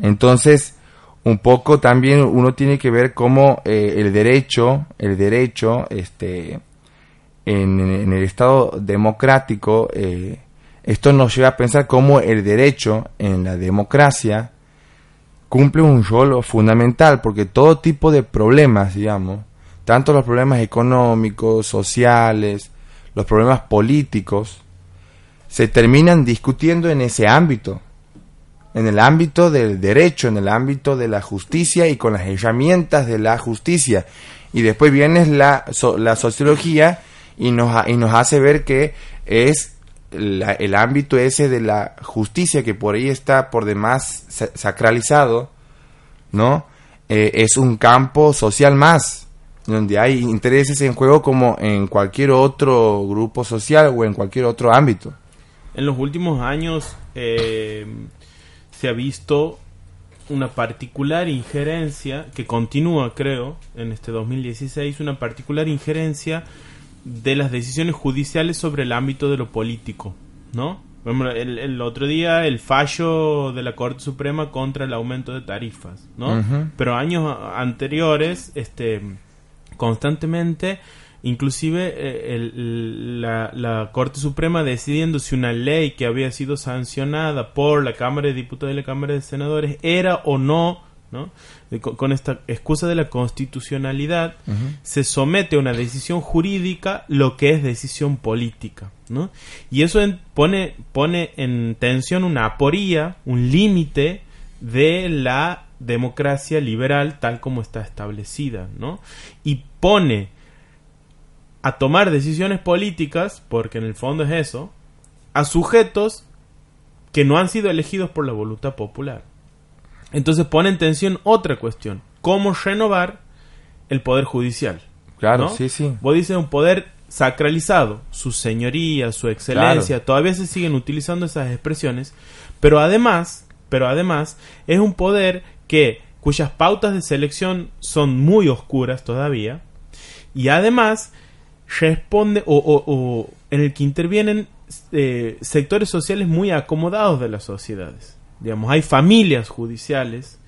Entonces, un poco también uno tiene que ver cómo eh, el derecho, el derecho, este, en, el Estado democrático, eh, esto nos lleva a pensar cómo el derecho en la democracia cumple un rol fundamental, porque todo tipo de problemas, digamos, tanto los problemas económicos, sociales, los problemas políticos, se terminan discutiendo en ese ámbito, en el ámbito del derecho, en el ámbito de la justicia y con las herramientas de la justicia. Y después viene la, la sociología y nos, y nos hace ver que es la- el ámbito ese de la justicia que por ahí está por demás sa- sacralizado, ¿no? Eh, es un campo social más, donde hay intereses en juego como en cualquier otro grupo social o en cualquier otro ámbito. En los últimos años eh, se ha visto una particular injerencia, que continúa creo en este 2016, una particular injerencia de las decisiones judiciales sobre el ámbito de lo político, ¿no? El, el otro día el fallo de la Corte Suprema contra el aumento de tarifas, ¿no? Pero años anteriores, este, constantemente, inclusive eh, el- la, la Corte Suprema decidiendo si una ley que había sido sancionada por la Cámara de Diputados y la Cámara de Senadores era o no, ¿no? De- con, esta excusa de la constitucionalidad, se somete a una decisión jurídica lo que es decisión política, ¿no? Y eso en- pone, pone en tensión una aporía, un límite de la democracia liberal tal como está establecida, ¿no? Y pone a tomar decisiones políticas, porque en el fondo es eso, a sujetos que no han sido elegidos por la voluntad popular. Entonces pone en tensión otra cuestión, cómo renovar el poder judicial. Claro, ¿no? sí, sí. Vos dices un poder sacralizado, su señoría, su excelencia, todavía se siguen utilizando esas expresiones, pero además, pero además es un poder que cuyas pautas de selección son muy oscuras todavía y además responde o, o- o en el que intervienen eh, sectores sociales muy acomodados de las sociedades. Digamos, hay familias judiciales,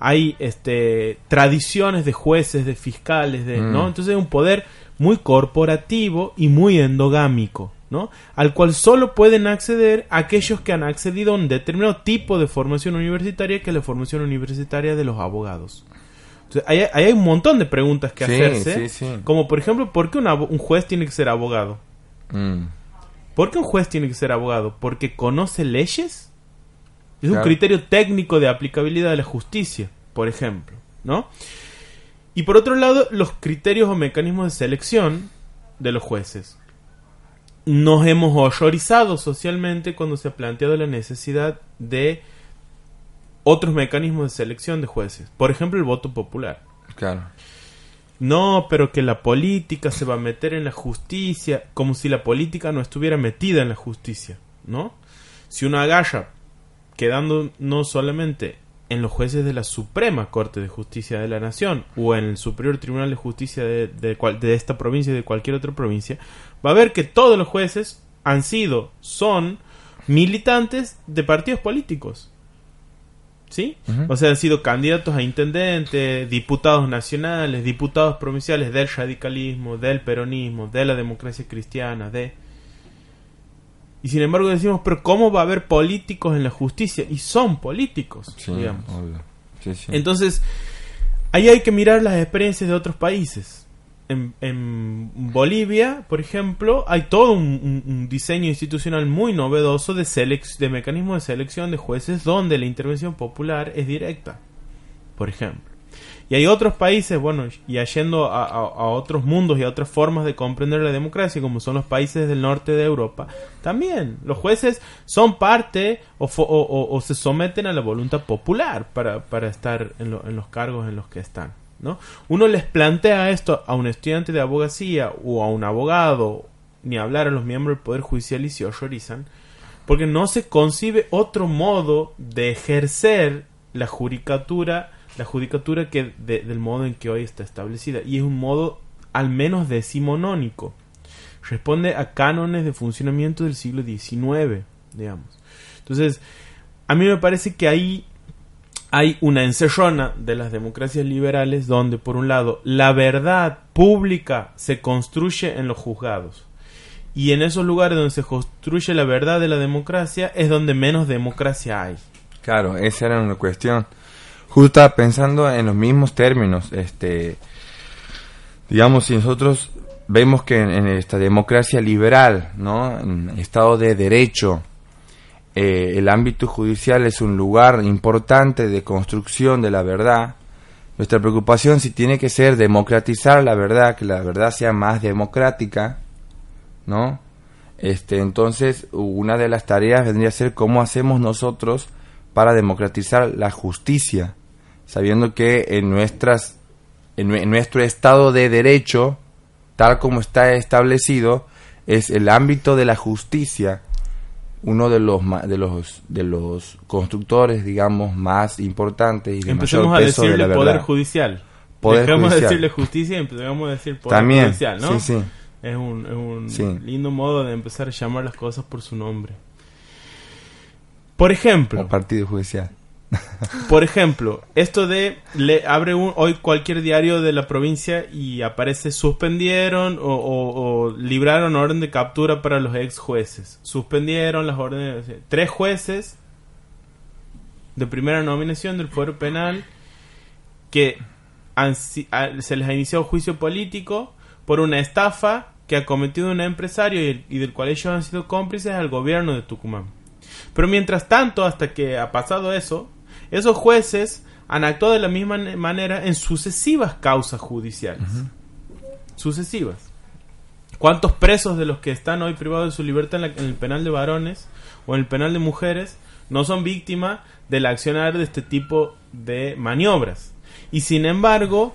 hay este tradiciones de jueces, de fiscales, de, Mm. ¿no? Entonces es un poder muy corporativo y muy endogámico, ¿no? Al cual solo pueden acceder aquellos que han accedido a un determinado tipo de formación universitaria que es la formación universitaria de los abogados. Entonces, ahí, ahí hay un montón de preguntas que Sí, hacerse. sí, sí. Como por ejemplo, ¿por qué un, un juez tiene que ser abogado? Mm. ¿Por qué un juez tiene que ser abogado? ¿Porque conoce leyes? Es un criterio técnico de aplicabilidad de la justicia, por ejemplo, ¿no? Y por otro lado, los criterios o mecanismos de selección de los jueces. Nos hemos horrorizado socialmente cuando se ha planteado la necesidad de otros mecanismos de selección de jueces. Por ejemplo, el voto popular. Claro. No, pero que la política se va a meter en la justicia, como si la política no estuviera metida en la justicia, ¿no? Si uno agarra, quedando no solamente en los jueces de la Suprema Corte de Justicia de la Nación o en el Superior Tribunal de Justicia de, de, cual- de esta provincia y de cualquier otra provincia, va a ver que todos los jueces han sido, son militantes de partidos políticos. ¿Sí? O sea, han sido candidatos a intendente, diputados nacionales, diputados provinciales del radicalismo, del peronismo, de la democracia cristiana, de... Y sin embargo decimos, pero ¿cómo va a haber políticos en la justicia? Y son políticos, Sí, digamos. obvio. Sí, sí. Entonces, ahí hay que mirar las experiencias de otros países. En, en Bolivia, por ejemplo, hay todo un, un- un diseño institucional muy novedoso de, selec- de mecanismos de selección de jueces donde la intervención popular es directa, por ejemplo. Y hay otros países, bueno, y yendo a, a- otros mundos y a otras formas de comprender la democracia, como son los países del norte de Europa, también los jueces son parte o, o- se someten a la voluntad popular para, para estar en, en los cargos en los que están. ¿no? Uno les plantea esto a un estudiante de abogacía o a un abogado, ni hablar a los miembros del Poder Judicial y se horrorizan, porque no se concibe otro modo de ejercer la judicatura, la judicatura que de- del modo en que hoy está establecida. Y es un modo al menos decimonónico. Responde a cánones de funcionamiento del siglo XIX, digamos. Entonces, a mí me parece que ahí hay una encerrona de las democracias liberales donde, por un lado, la verdad pública se construye en los juzgados. Y en esos lugares donde se construye la verdad de la democracia es donde menos democracia hay. Claro, esa era una cuestión. Justo pensando en los mismos términos. Este, digamos, si nosotros vemos que en, en esta democracia liberal, ¿no? En Estado de Derecho, eh, el ámbito judicial es un lugar importante de construcción de la verdad. Nuestra preocupación si tiene que ser democratizar la verdad, que la verdad sea más democrática, ¿no? Este, entonces, una de las tareas vendría a ser cómo hacemos nosotros para democratizar la justicia, sabiendo que en nuestras en, nue- en nuestro Estado de Derecho, tal como está establecido, es el ámbito de la justicia uno de los de los de los constructores digamos más importantes y de Empecemos mayor a peso de decirle la poder judicial. Poder Dejemos de judicial. decirle justicia y empezamos a decir poder También, judicial, ¿no? sí, sí. Es un, es un Sí. lindo modo de empezar a llamar las cosas por su nombre. Por ejemplo, O partido judicial. por ejemplo, esto de le abre un, hoy cualquier diario de la provincia y aparece suspendieron o, o- libraron orden de captura para los ex jueces. Suspendieron las órdenes. Tres jueces de primera nominación del Fuero Penal que han se les ha iniciado juicio político por una estafa que ha cometido un empresario y del cual ellos han sido cómplices al gobierno de Tucumán. Pero mientras tanto, hasta que ha pasado eso, esos jueces han actuado de la misma ne- manera en sucesivas causas judiciales. Sucesivas. ¿Cuántos presos de los que están hoy privados de su libertad en, la- en el penal de varones o en el penal de mujeres no son víctimas del accionar de este tipo de maniobras? Y sin embargo,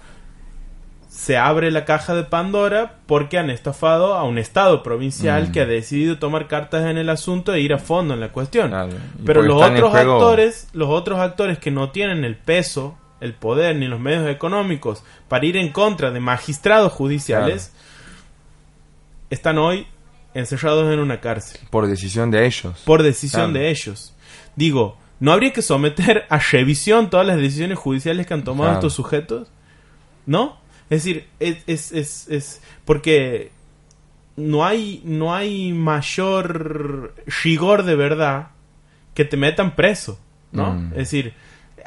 se abre la caja de Pandora porque han estafado a un Estado provincial Mm. que ha decidido tomar cartas en el asunto e ir a fondo en la cuestión. Pero los otros actores, los otros actores que no tienen el peso, el poder ni los medios económicos para ir en contra de magistrados judiciales, están hoy encerrados en una cárcel Por decisión de ellos. por decisión Claro. de ellos. Digo, ¿no habría que someter a revisión todas las decisiones judiciales que han tomado estos sujetos? ¿No? Es decir, es, es, es, es- porque no hay, no hay mayor rigor de verdad que te metan preso, ¿no? Mm. Es decir,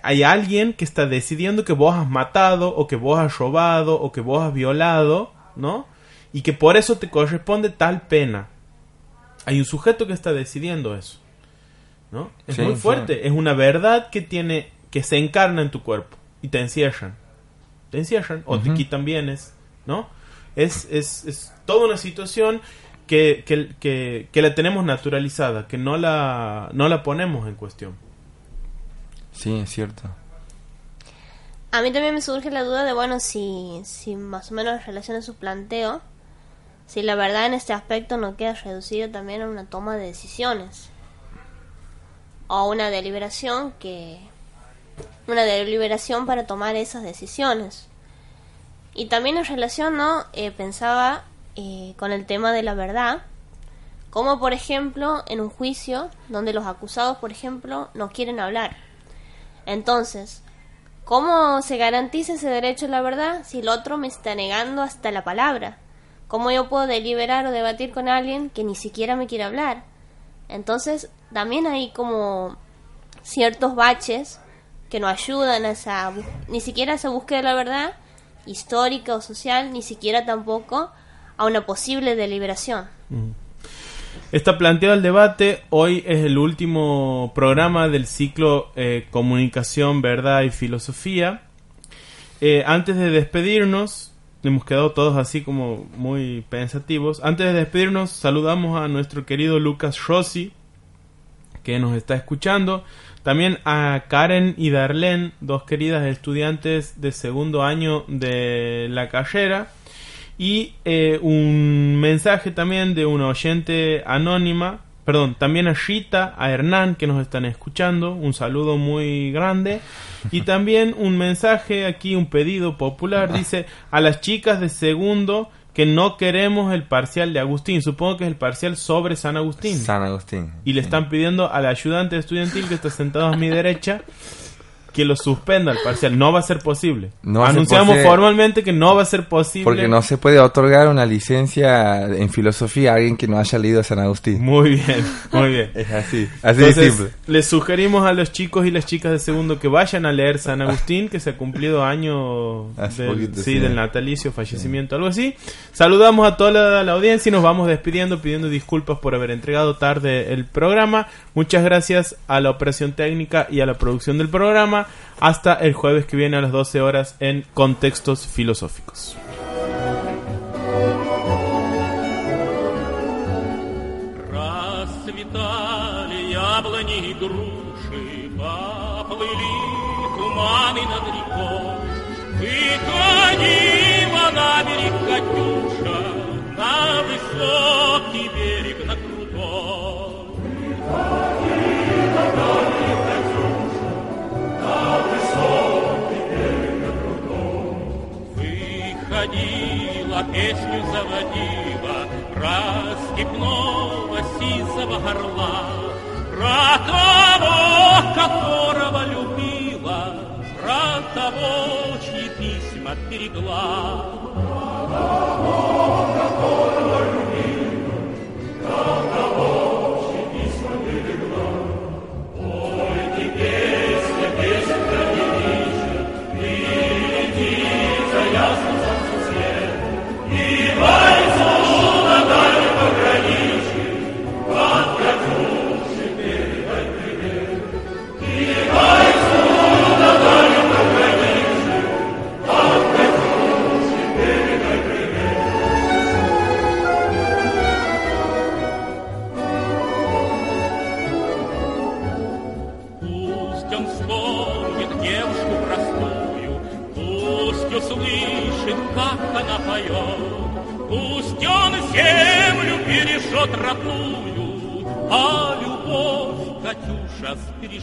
hay alguien que está decidiendo que vos has matado o que vos has robado o que vos has violado, ¿no? Y que por eso te corresponde tal pena. Hay un sujeto que está decidiendo eso. ¿No? Es Sí, muy sí. fuerte, es una verdad que tiene que se encarna en tu cuerpo y te encierran. Te encierran o te Ujú. quitan bienes, ¿no? Es, es, es toda una situación que, que, que, que la tenemos naturalizada, que no la, no la ponemos en cuestión. Sí, es cierto. A mí también me surge la duda de, bueno, si, si más o menos relaciona su planteo, si la verdad en este aspecto no queda reducida también a una toma de decisiones. O una deliberación que... Una deliberación para tomar esas decisiones. Y también en relación, ¿no? Eh, pensaba eh, con el tema de la verdad. Como por ejemplo en un juicio donde los acusados, por ejemplo, no quieren hablar. Entonces, ¿Cómo se garantiza ese derecho a la verdad si el otro me está negando hasta la palabra? ¿Cómo yo puedo deliberar o debatir con alguien que ni siquiera me quiere hablar? Entonces, también hay como ciertos baches que no ayudan a esa, ni siquiera a esa búsqueda de la verdad histórica o social, ni siquiera tampoco a una posible deliberación. Está planteado el debate. Hoy es el último programa del ciclo eh, Comunicación, Verdad y Filosofía. Eh, antes de despedirnos, hemos quedado todos así como muy pensativos. Antes de despedirnos, saludamos a nuestro querido Lucas Rossi, que nos está escuchando. También a Karen y Darlene, dos queridas estudiantes de segundo año de la carrera. Y eh, un mensaje también de una oyente anónima, perdón, también a Rita, a Hernán que nos están escuchando, un saludo muy grande. Y también un mensaje aquí, un pedido popular, dice a las chicas de segundo que no queremos el parcial de Agustín, supongo que es el parcial sobre San Agustín. San Agustín. Y le están pidiendo al ayudante estudiantil que está sentado a mi derecha que lo suspenda el parcial. No va a ser posible. No Anunciamos formalmente que no va a ser posible. Porque no se puede otorgar una licencia en filosofía a alguien que no haya leído San Agustín. Muy bien, muy bien. Es así, así de Entonces, simple. les sugerimos a los chicos y las chicas de segundo que vayan a leer San Agustín, que se ha cumplido año del, poquito, sí, sí. del natalicio, fallecimiento, algo así. Saludamos a toda la, la audiencia y nos vamos despidiendo, pidiendo disculpas por haber entregado tarde el programa. Muchas gracias a la operación técnica y a la producción del programa. Hasta el jueves que viene a las 12 horas en Contextos Filosóficos. высокий берег на. песню заводила про степного сизого горла, про того, которого любила, про того, чьи письма берегла.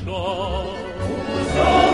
说。不休